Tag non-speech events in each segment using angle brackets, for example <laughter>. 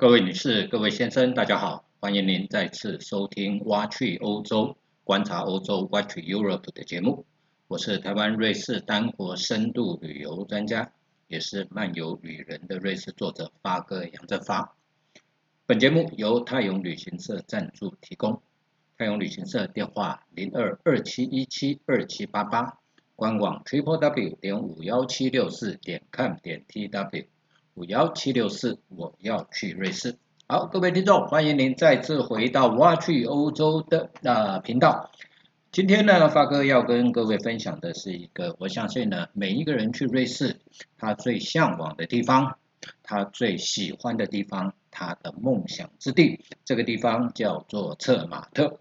各位女士、各位先生，大家好，欢迎您再次收听《挖去欧洲观察欧洲挖去 Europe》的节目。我是台湾瑞士单国深度旅游专家，也是漫游旅人的瑞士作者发哥杨振发。本节目由泰永旅行社赞助提供。泰永旅行社电话零二二七一七二七八八，官网 triple w 点五幺七六四点 com 点 tw。五幺七六四，我要去瑞士。好，各位听众，欢迎您再次回到挖去欧洲的啊频道。今天呢，发哥要跟各位分享的是一个，我相信呢，每一个人去瑞士，他最向往的地方，他最喜欢的地方，他的梦想之地，这个地方叫做策马特。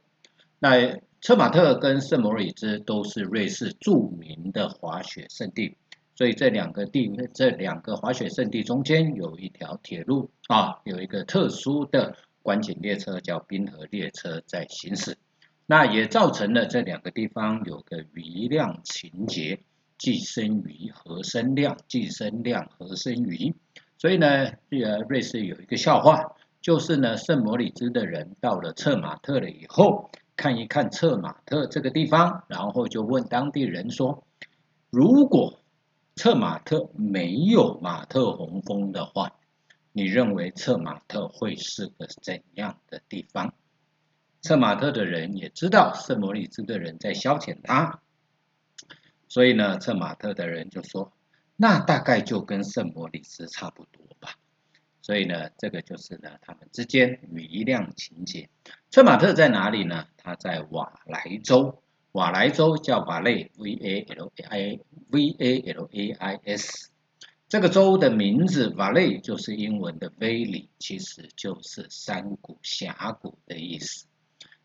那策马特跟圣莫里兹都是瑞士著名的滑雪胜地。所以这两个地，这两个滑雪胜地中间有一条铁路啊，有一个特殊的观景列车叫冰河列车在行驶，那也造成了这两个地方有个余量情节，既生瑜何生量，既生量何生瑜。所以呢，呃，瑞士有一个笑话，就是呢，圣摩里兹的人到了策马特了以后，看一看策马特这个地方，然后就问当地人说，如果策马特没有马特洪峰的话，你认为策马特会是个怎样的地方？策马特的人也知道圣摩里兹的人在消遣他，所以呢，策马特的人就说：“那大概就跟圣摩里兹差不多吧。”所以呢，这个就是呢他们之间余量情节。策马特在哪里呢？他在瓦莱州。瓦莱州叫瓦莱 V A L I V A L A I S，这个州的名字瓦莱就是英文的 valley，其实就是山谷峡谷的意思。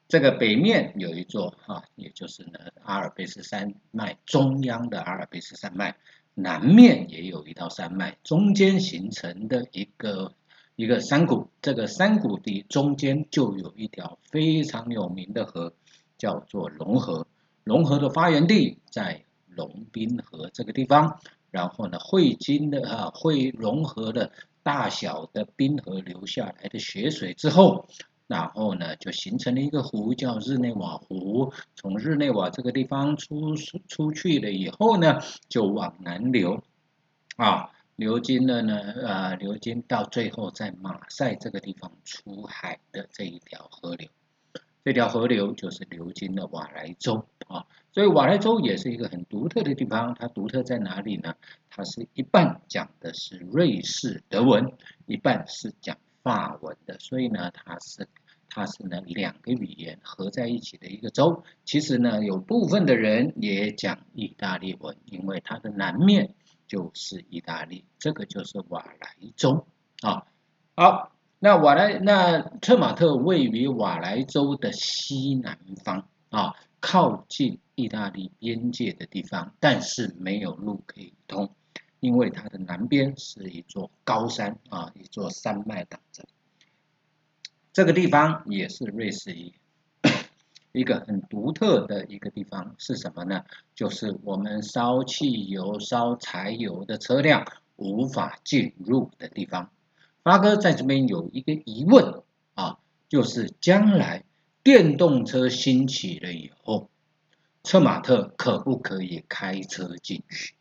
这个北面有一座哈，也就是呢阿尔卑斯山脉中央的阿尔卑斯山脉，南面也有一道山脉，中间形成的一个一个山谷，这个山谷的中间就有一条非常有名的河，叫做龙河。龙河的发源地在龙滨河这个地方，然后呢，汇金的啊，汇融合的大小的冰河流下来的雪水之后，然后呢，就形成了一个湖，叫日内瓦湖。从日内瓦这个地方出出去了以后呢，就往南流，啊，流经了呢，啊，流经到最后在马赛这个地方出海的这一条河流。这条河流就是流经了瓦莱州啊，所以瓦莱州也是一个很独特的地方。它独特在哪里呢？它是一半讲的是瑞士德文，一半是讲法文的，所以呢，它是它是呢两个语言合在一起的一个州。其实呢，有部分的人也讲意大利文，因为它的南面就是意大利，这个就是瓦莱州啊。好。那瓦莱那特马特位于瓦莱州的西南方啊，靠近意大利边界的地方，但是没有路可以通，因为它的南边是一座高山啊，一座山脉挡着。这个地方也是瑞士一 <coughs> 一个很独特的一个地方是什么呢？就是我们烧汽油、烧柴油的车辆无法进入的地方。八哥在这边有一个疑问啊，就是将来电动车兴起了以后，策马特可不可以开车进去？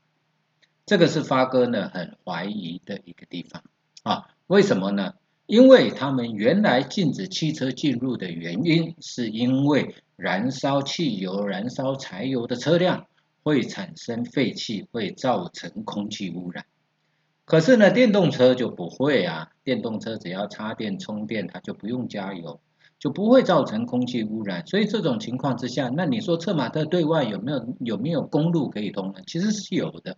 这个是发哥呢很怀疑的一个地方啊。为什么呢？因为他们原来禁止汽车进入的原因，是因为燃烧汽油、燃烧柴油的车辆会产生废气，会造成空气污染。可是呢，电动车就不会啊。电动车只要插电充电，它就不用加油，就不会造成空气污染。所以这种情况之下，那你说策马特对外有没有有没有公路可以通呢？其实是有的。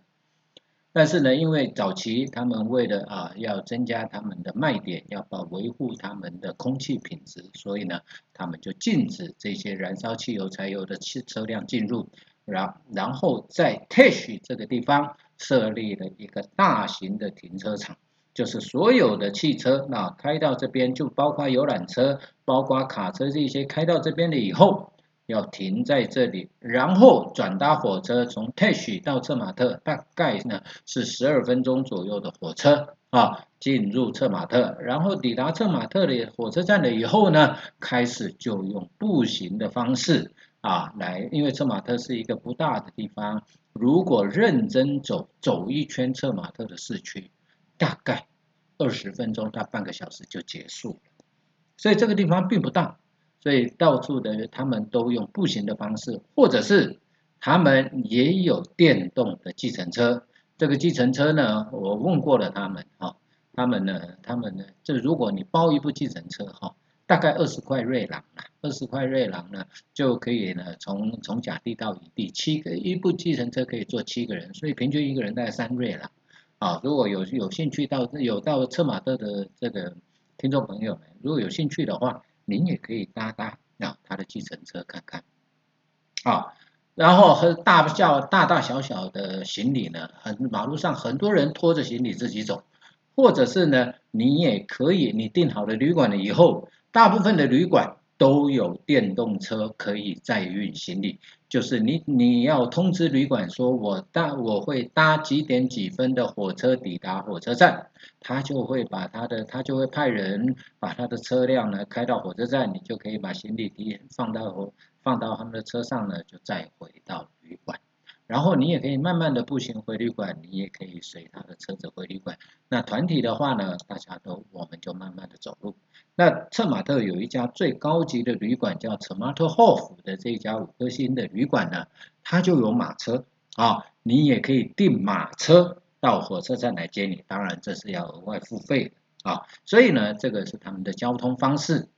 但是呢，因为早期他们为了啊要增加他们的卖点，要保维护他们的空气品质，所以呢，他们就禁止这些燃烧汽油、柴油的汽车辆进入。然然后在 Tesh 这个地方。设立了一个大型的停车场，就是所有的汽车那开到这边，就包括游览车、包括卡车这些开到这边了以后，要停在这里，然后转搭火车从 Tesh 到策马特，大概呢是十二分钟左右的火车。啊，进入策马特，然后抵达策马特的火车站了以后呢，开始就用步行的方式啊来，因为策马特是一个不大的地方，如果认真走走一圈策马特的市区，大概二十分钟到半个小时就结束了，所以这个地方并不大，所以到处的他们都用步行的方式，或者是他们也有电动的计程车。这个计程车呢，我问过了他们哈，他们呢，他们呢，就如果你包一部计程车哈，大概二十块瑞郎啊，二十块瑞郎呢，就可以呢从从甲地到乙地，七个一部计程车可以坐七个人，所以平均一个人大概三瑞郎。啊。如果有有兴趣到有到策马特的这个听众朋友们，如果有兴趣的话，您也可以搭搭啊他的计程车看看啊。然后和大叫大大小小的行李呢，很马路上很多人拖着行李自己走，或者是呢，你也可以，你订好了旅馆了以后，大部分的旅馆都有电动车可以载运行李，就是你你要通知旅馆说，我搭我会搭几点几分的火车抵达火车站，他就会把他的他就会派人把他的车辆呢开到火车站，你就可以把行李提放到。放到他们的车上呢，就再回到旅馆，然后你也可以慢慢的步行回旅馆，你也可以随他的车子回旅馆。那团体的话呢，大家都我们就慢慢的走路。那策马特有一家最高级的旅馆叫策马特霍夫的这一家五颗星的旅馆呢，它就有马车啊，你也可以订马车到火车站来接你，当然这是要额外付费的啊。所以呢，这个是他们的交通方式。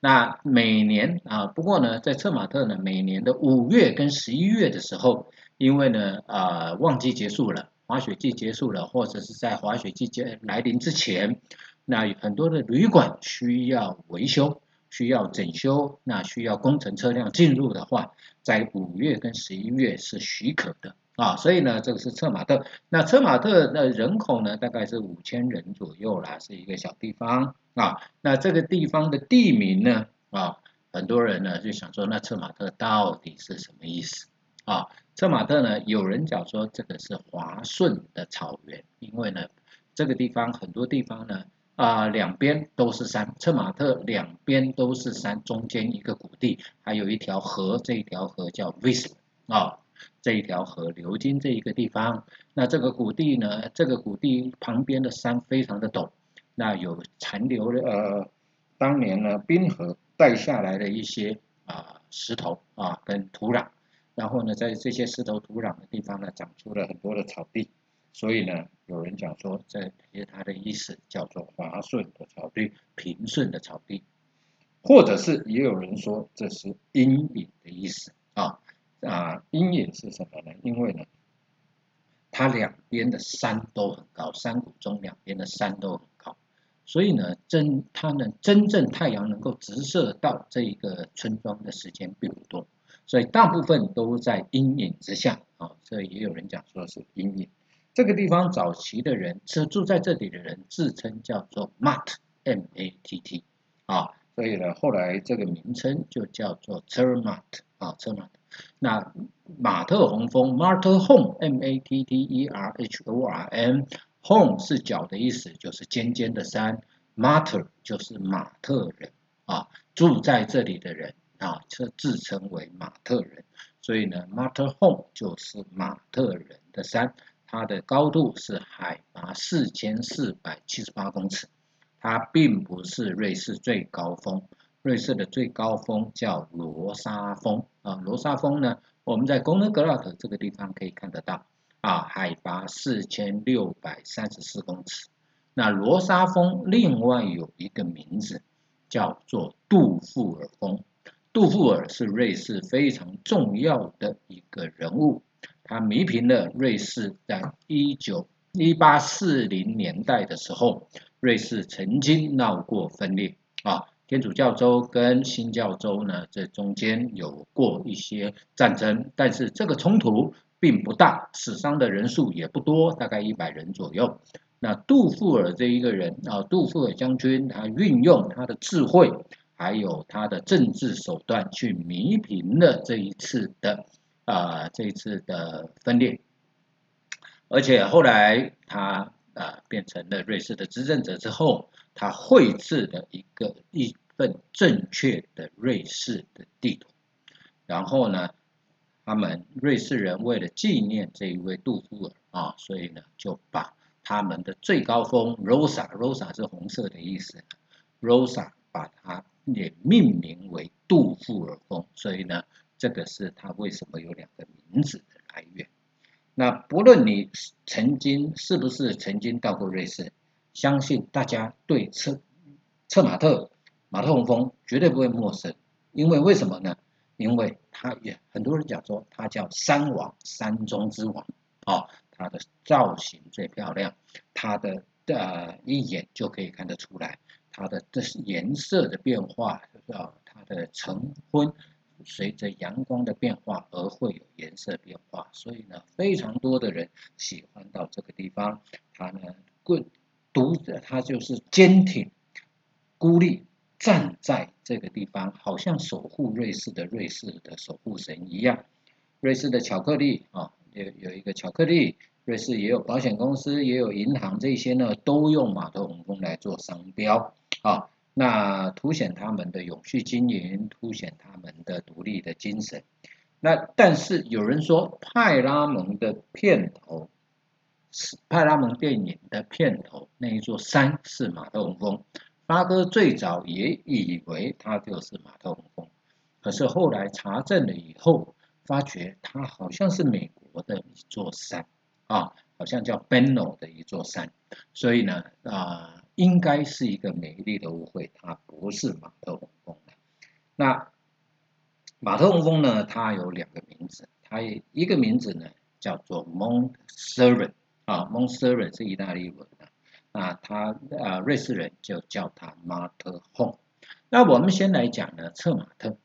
那每年啊，不过呢，在策马特呢，每年的五月跟十一月的时候，因为呢，啊，旺季结束了，滑雪季结束了，或者是在滑雪季节来临之前，那很多的旅馆需要维修，需要整修，那需要工程车辆进入的话，在五月跟十一月是许可的。啊，所以呢，这个是策马特。那策马特的人口呢，大概是五千人左右啦，是一个小地方啊。那这个地方的地名呢，啊，很多人呢就想说，那策马特到底是什么意思？啊，策马特呢，有人讲说这个是华顺的草原，因为呢，这个地方很多地方呢，啊，两边都是山，策马特两边都是山，中间一个谷地，还有一条河，这一条河叫 Vis 啊。这一条河流经这一个地方，那这个谷地呢？这个谷地旁边的山非常的陡，那有残留的呃，当年呢冰河带下来的一些啊石头啊跟土壤，然后呢在这些石头土壤的地方呢长出了很多的草地，所以呢有人讲说这些它的意思叫做滑顺的草地、平顺的草地，或者是也有人说这是阴影的意思啊。啊，阴影是什么呢？因为呢，它两边的山都很高，山谷中两边的山都很高，所以呢，真它呢真正太阳能够直射到这一个村庄的时间并不多，所以大部分都在阴影之下啊。所以也有人讲说是阴影。这个地方早期的人是住在这里的人自称叫做 Matt，M A T T 啊，所以呢，后来这个名称就叫做 t e r m a t 啊 t e r m a t 那马特洪峰 mart Home），M A T T E R H O R N，Home 是脚的意思，就是尖尖的山；Marter 就是马特人啊，住在这里的人啊，就自称为马特人。所以呢，Marter Home 就是马特人的山，它的高度是海拔四千四百七十八公尺，它并不是瑞士最高峰。瑞士的最高峰叫罗莎峰啊，罗莎峰呢，我们在功能格拉特这个地方可以看得到啊，海拔四千六百三十四公尺。那罗莎峰另外有一个名字叫做杜富尔峰，杜富尔是瑞士非常重要的一个人物，他弥平了瑞士在一九一八四零年代的时候，瑞士曾经闹过分裂啊。天主教州跟新教州呢，这中间有过一些战争，但是这个冲突并不大，死伤的人数也不多，大概一百人左右。那杜富尔这一个人啊，杜富尔将军，他运用他的智慧，还有他的政治手段，去弥平了这一次的啊这一次的分裂，而且后来他。啊变成了瑞士的执政者之后，他绘制的一个一份正确的瑞士的地图。然后呢，他们瑞士人为了纪念这一位杜夫尔啊，所以呢就把他们的最高峰 Rosa，Rosa 是红色的意思，Rosa 把它也命名为杜富尔峰，所以呢，这个是它为什么有两个名字的来源。那不论你曾经是不是曾经到过瑞士，相信大家对策策马特马特洪峰绝对不会陌生，因为为什么呢？因为它也很多人讲说它叫山王山中之王啊，它的造型最漂亮，它的呃一眼就可以看得出来，它的这是颜色的变化啊，它的晨昏随着阳光的变化而会有颜色变化，所以呢，非常多的人喜欢到这个地方，它呢孤独它就是坚挺孤立。站在这个地方，好像守护瑞士的瑞士的守护神一样。瑞士的巧克力啊，有有一个巧克力，瑞士也有保险公司，也有银行，这些呢都用马特洪峰来做商标啊，那凸显他们的永续经营，凸显他们的独立的精神。那但是有人说，派拉蒙的片头是派拉蒙电影的片头那一座山是马特洪峰。八哥最早也以为它就是马特洪峰，可是后来查证了以后，发觉它好像是美国的一座山啊，好像叫 Benno 的一座山，所以呢啊，应该是一个美丽的误会，它不是马特洪峰的。那马特洪峰呢，它有两个名字，它一个名字呢叫做 Mont s e r n 啊，Mont s e r n 是意大利文的。啊，他啊，瑞士人就叫他马特洪。那我们先来讲呢，策马特。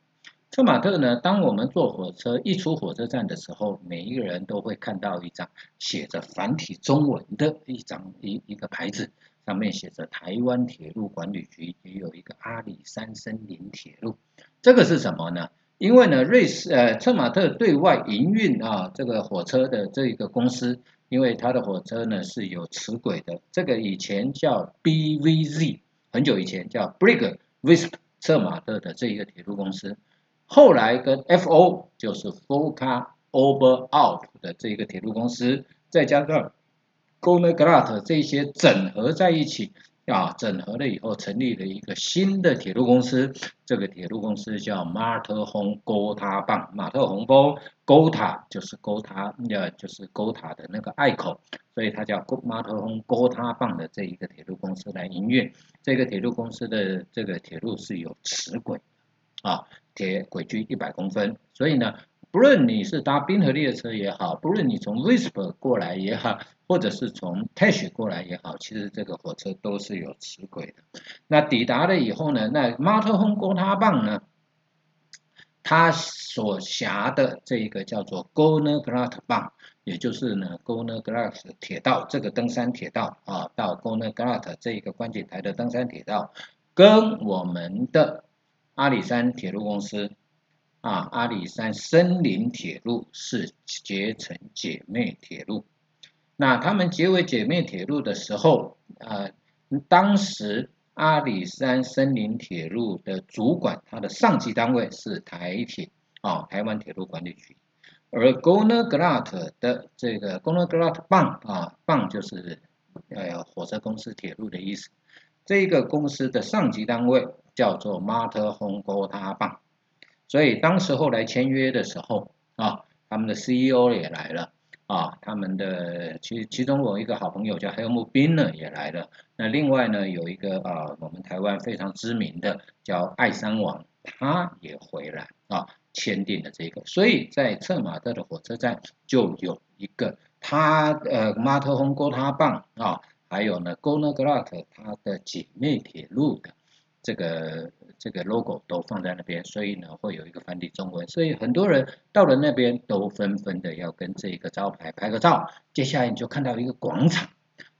策马特呢，当我们坐火车一出火车站的时候，每一个人都会看到一张写着繁体中文的一张一一个牌子，上面写着台湾铁路管理局，也有一个阿里山森林铁路。这个是什么呢？因为呢，瑞士呃，策马特对外营运啊，这个火车的这一个公司。因为它的火车呢是有磁轨的，这个以前叫 BVZ，很久以前叫 Brig Visp 策马特的这一个铁路公司，后来跟 FO 就是 Foka Over Out 的这一个铁路公司，再加上 g o n e g r a t 这些整合在一起。啊，整合了以后成立了一个新的铁路公司，这个铁路公司叫马特洪沟塔棒，马特洪峰沟塔就是沟塔，呃，就是沟塔的那个隘口，所以它叫马特洪沟塔棒的这一个铁路公司来营运。这个铁路公司的这个铁路是有磁轨，啊，铁轨距一百公分，所以呢。不论你是搭滨河列车也好，不论你从 Whisper 过来也好，或者是从 Tash 过来也好，其实这个火车都是有磁轨的。那抵达了以后呢，那马特洪沟塔棒呢，它所辖的这一个叫做 g o n e r g r a t 棒，也就是呢 g o n e r g r a t 铁道，这个登山铁道啊，到 g o n e r g r a t 这一个观景台的登山铁道，跟我们的阿里山铁路公司。啊，阿里山森林铁路是结成姐妹铁路。那他们结为姐妹铁路的时候，啊，当时阿里山森林铁路的主管，它的上级单位是台铁，啊，台湾铁路管理局。而 Goner g l a t 的这个 Goner g l a t 棒啊，棒就是呃火车公司铁路的意思。这个公司的上级单位叫做马特洪沟塔棒。所以当时候来签约的时候啊，他们的 CEO 也来了啊，他们的其其中我一个好朋友叫黑木斌呢也来了，那另外呢有一个啊我们台湾非常知名的叫爱山王，他也回来啊签订了这个，所以在策马特的火车站就有一个他呃马特洪沟塔棒啊，还有呢 g o n e g l a t 他的姐妹铁路的这个。这个 logo 都放在那边，所以呢会有一个繁体中文，所以很多人到了那边都纷纷的要跟这个招牌拍个照。接下来你就看到一个广场，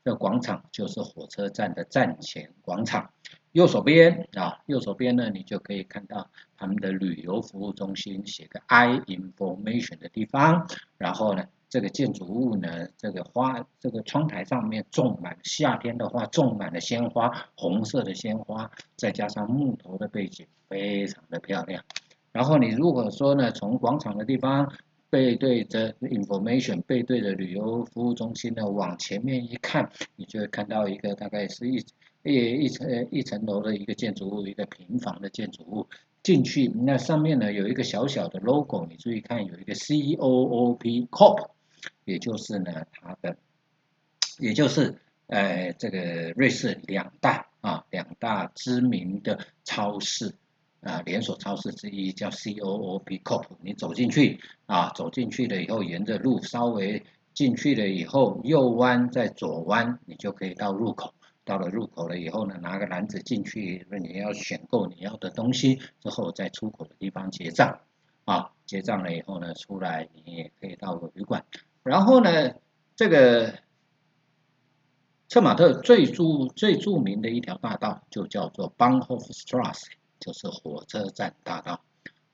这广场就是火车站的站前广场。右手边啊，右手边呢你就可以看到他们的旅游服务中心，写个 I information 的地方。然后呢，这个建筑物呢，这个花，这个窗台上面种满，夏天的话种满了鲜花，红色的鲜花，再加上木头的背景，非常的漂亮。然后你如果说呢，从广场的地方背对着 information，背对着旅游服务中心呢，往前面一看，你就会看到一个大概是一一一层一层楼的一个建筑物，一个平房的建筑物。进去，那上面呢有一个小小的 logo，你注意看，有一个 C O O P COP，也就是呢它的，也就是呃这个瑞士两大啊两大知名的超市啊连锁超市之一叫 C O O P Corp。你走进去啊，走进去了以后，沿着路稍微进去了以后，右弯再左弯，你就可以到入口。到了入口了以后呢，拿个篮子进去，说你要选购你要的东西之后，在出口的地方结账，啊，结账了以后呢，出来你也可以到旅馆。然后呢，这个策马特最著最著名的一条大道就叫做 b a n h o f s t r a s s 就是火车站大道。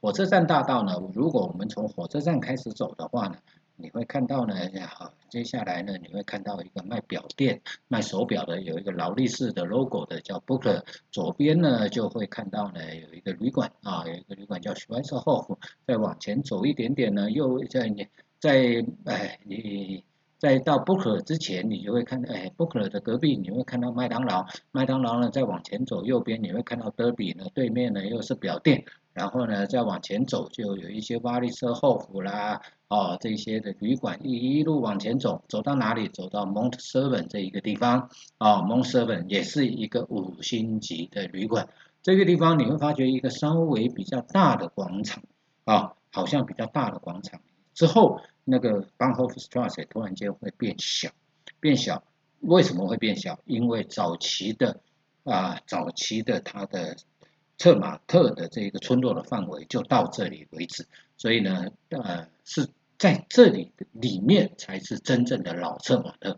火车站大道呢，如果我们从火车站开始走的话呢，你会看到呢，好，接下来呢，你会看到一个卖表店、卖手表的，有一个劳力士的 logo 的叫 Booker。左边呢，就会看到呢，有一个旅馆啊，有一个旅馆叫 Schweizerhof。再往前走一点点呢，又在你在哎，你在到 Booker 之前，你就会看到哎，Booker 的隔壁你会看到麦当劳。麦当劳呢，再往前走右边你会看到德比呢，对面呢又是表店。然后呢，再往前走就有一些巴黎车后府啦。哦，这些的旅馆一一路往前走，走到哪里？走到 Mont Seven 这一个地方啊，Mont Seven 也是一个五星级的旅馆。这个地方你会发觉一个稍微比较大的广场啊，好像比较大的广场。之后那个 Bahnhofstrasse 突然间会变小，变小，为什么会变小？因为早期的啊，早期的它的策马特的这个村落的范围就到这里为止，所以呢，呃，是。在这里里面才是真正的老策马特，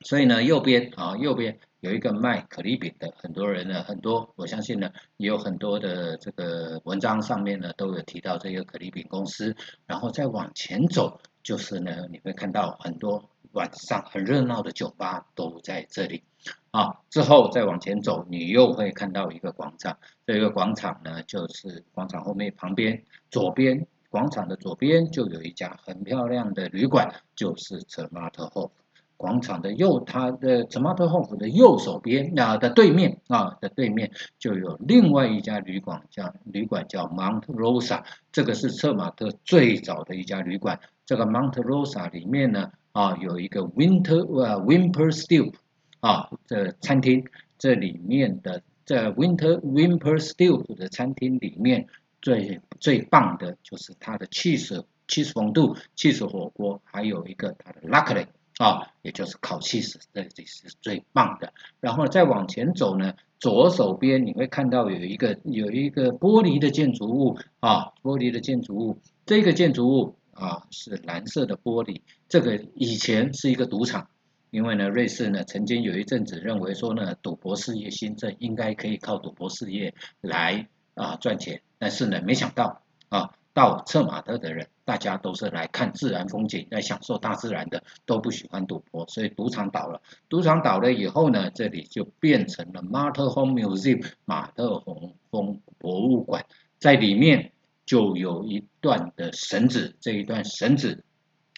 所以呢，右边啊，右边有一个卖可丽饼的，很多人呢，很多我相信呢，也有很多的这个文章上面呢都有提到这个可丽饼公司。然后再往前走，就是呢，你会看到很多晚上很热闹的酒吧都在这里啊。之后再往前走，你又会看到一个广场，这个广场呢，就是广场后面旁边左边。广场的左边就有一家很漂亮的旅馆，就是策马特霍夫。广场的右，它的策马特霍夫的右手边啊的对面啊的对面就有另外一家旅馆，叫旅馆叫 Mount Rosa。这个是策马特最早的一家旅馆。这个 Mount Rosa 里面呢啊有一个 Winter 呃 Winter Stew 啊的餐厅，这里面的在 Winter Winter Stew 的餐厅里面。最最棒的就是它的气势气势风度气势火锅，还有一个它的 luckily 啊，也就是烤气势，这这是最棒的。然后再往前走呢，左手边你会看到有一个有一个玻璃的建筑物啊，玻璃的建筑物，这个建筑物啊是蓝色的玻璃，这个以前是一个赌场，因为呢瑞士呢曾经有一阵子认为说呢赌博事业兴盛，应该可以靠赌博事业来啊赚钱。但是呢，没想到啊，到策马特的人，大家都是来看自然风景，来享受大自然的，都不喜欢赌博，所以赌场倒了。赌场倒了以后呢，这里就变成了马特洪 Museum 马特洪峰博物馆，在里面就有一段的绳子，这一段绳子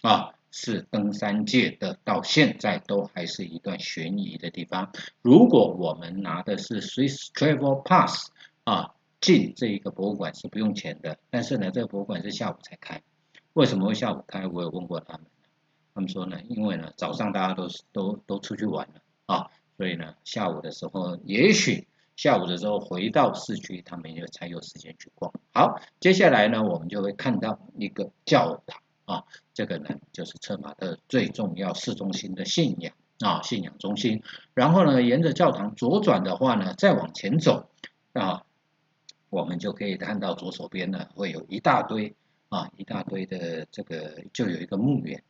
啊是登山界的，到现在都还是一段悬疑的地方。如果我们拿的是 Swiss Travel Pass 啊。进这一个博物馆是不用钱的，但是呢，这个博物馆是下午才开。为什么会下午开？我有问过他们，他们说呢，因为呢，早上大家都都都出去玩了啊，所以呢，下午的时候，也许下午的时候回到市区，他们也才有时间去逛。好，接下来呢，我们就会看到一个教堂啊，这个呢，就是策马特最重要市中心的信仰啊，信仰中心。然后呢，沿着教堂左转的话呢，再往前走啊。我们就可以看到左手边呢，会有一大堆啊，一大堆的这个，就有一个墓园。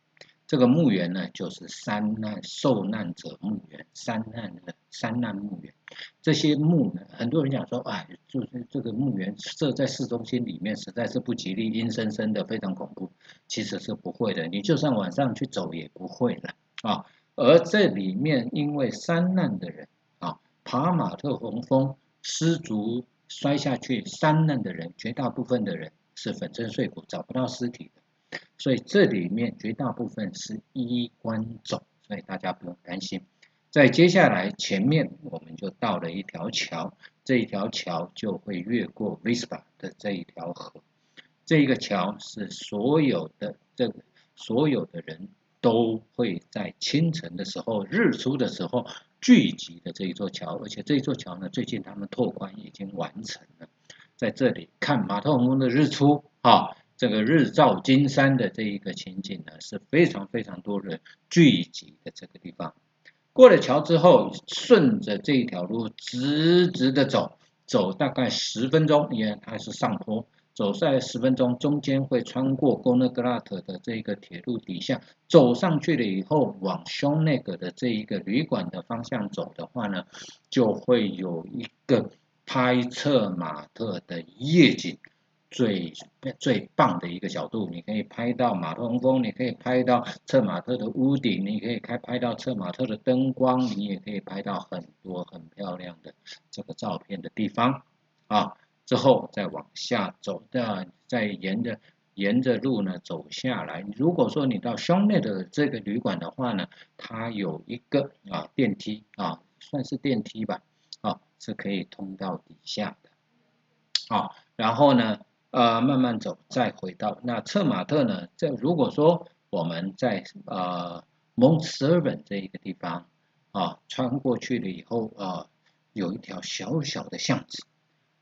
这个墓园呢，就是山难受难者墓园，山难的山难墓园。这些墓呢，很多人讲说，哎，就是这个墓园设在市中心里面，实在是不吉利，阴森森的，非常恐怖。其实是不会的，你就算晚上去走也不会了啊。而这里面因为山难的人啊，爬马特洪峰失足摔下去，三难的人绝大部分的人是粉身碎骨，找不到尸体的。所以这里面绝大部分是衣冠冢，所以大家不用担心。在接下来前面我们就到了一条桥，这一条桥就会越过 Vispa 的这一条河。这一个桥是所有的这个所有的人都会在清晨的时候、日出的时候聚集的这一座桥，而且这一座桥呢，最近他们拓宽已经完成了，在这里看马特洪峰的日出啊，这个日照金山的这一个情景呢，是非常非常多人聚集的这个地方。过了桥之后，顺着这一条路直直的走，走大概十分钟，因为它是上坡。走在十分钟，中间会穿过 g o n a g r a t 的这个铁路底下，走上去了以后，往 show 那个的这一个旅馆的方向走的话呢，就会有一个拍策马特的夜景，最最棒的一个角度，你可以拍到马特洪峰，你可以拍到策马特的屋顶，你可以开拍到策马特的灯光，你也可以拍到很多很漂亮的这个照片的地方啊。之后再往下走，的，再沿着沿着路呢走下来。如果说你到兄内的这个旅馆的话呢，它有一个啊电梯啊，算是电梯吧，啊是可以通到底下的。啊，然后呢呃慢慢走，再回到那策马特呢。这如果说我们在呃蒙斯尔本这一个地方啊穿过去了以后啊，有一条小小的巷子。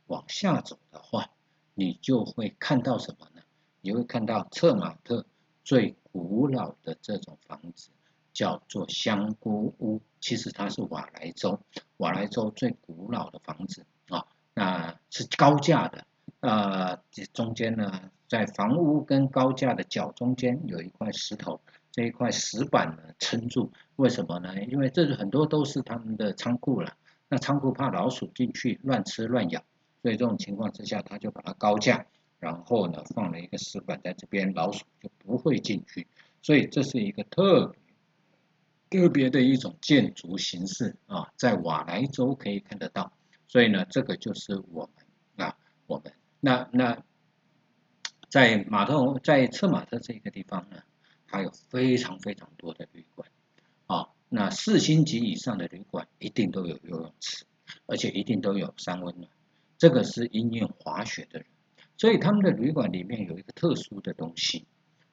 往下走的话，你就会看到什么呢？你会看到策马特最古老的这种房子，叫做香菇屋。其实它是瓦莱州，瓦莱州最古老的房子啊，那是高架的。呃，中间呢，在房屋跟高架的角中间有一块石头，这一块石板呢撑住。为什么呢？因为这是很多都是他们的仓库了。那仓库怕老鼠进去乱吃乱咬。所以这种情况之下，他就把它高架，然后呢放了一个石板在这边，老鼠就不会进去。所以这是一个特别特别的一种建筑形式啊，在瓦莱州可以看得到。所以呢，这个就是我们啊，我们那那在马特在策马特这个地方呢，它有非常非常多的旅馆啊，那四星级以上的旅馆一定都有游泳池，而且一定都有三温暖。这个是因为滑雪的人，所以他们的旅馆里面有一个特殊的东西，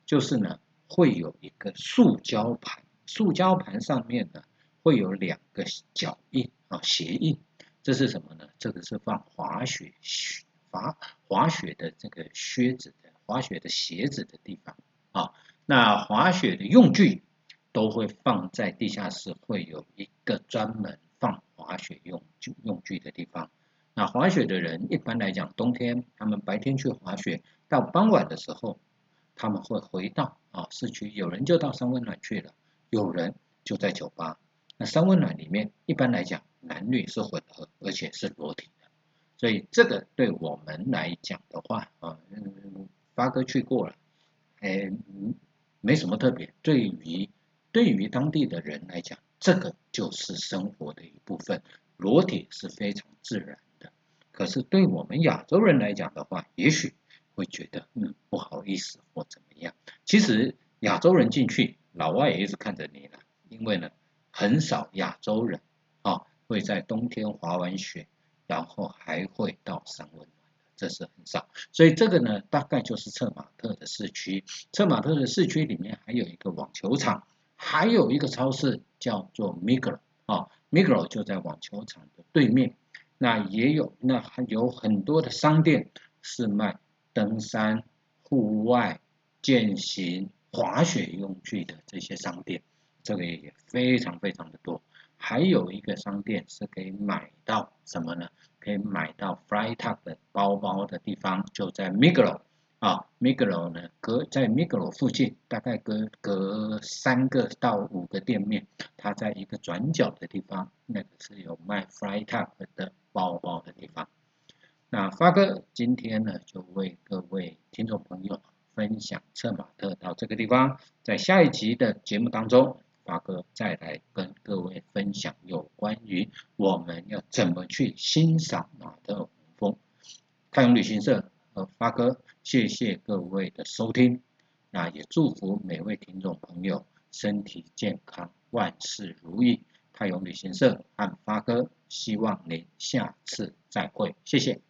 就是呢会有一个塑胶盘，塑胶盘上面呢会有两个脚印啊鞋印，这是什么呢？这个是放滑雪靴滑滑雪的这个靴子的滑雪的鞋子的地方啊。那滑雪的用具都会放在地下室，会有一个专门放滑雪用具用具的地方。那滑雪的人一般来讲，冬天他们白天去滑雪，到傍晚的时候，他们会回到啊市区。有人就到三温暖去了，有人就在酒吧。那三温暖里面一般来讲，男女是混合，而且是裸体的。所以这个对我们来讲的话啊，发哥去过了，哎，没什么特别。对于对于当地的人来讲，这个就是生活的一部分，裸体是非常自然。可是对我们亚洲人来讲的话，也许会觉得嗯不好意思或怎么样。其实亚洲人进去，老外也一直看着你呢，因为呢很少亚洲人啊会在冬天滑完雪，然后还会到三温暖这是很少。所以这个呢大概就是策马特的市区。策马特的市区里面还有一个网球场，还有一个超市叫做 Migro 啊，Migro 就在网球场的对面。那也有，那还有很多的商店是卖登山、户外、健行、滑雪用具的这些商店，这个也非常非常的多。还有一个商店是可以买到什么呢？可以买到 Flytag 的包包的地方，就在 Migro 啊，Migro 呢，隔在 Migro 附近，大概隔隔三个到五个店面，它在一个转角的地方，那个是有卖 Fly Top 的包包的地方。那发哥今天呢，就为各位听众朋友分享策马特到这个地方，在下一集的节目当中，发哥再来跟各位分享有关于我们要怎么去欣赏马特洪峰。太阳旅行社和发哥。谢谢各位的收听，那也祝福每位听众朋友身体健康，万事如意。泰永旅行社和发哥希望您下次再会，谢谢。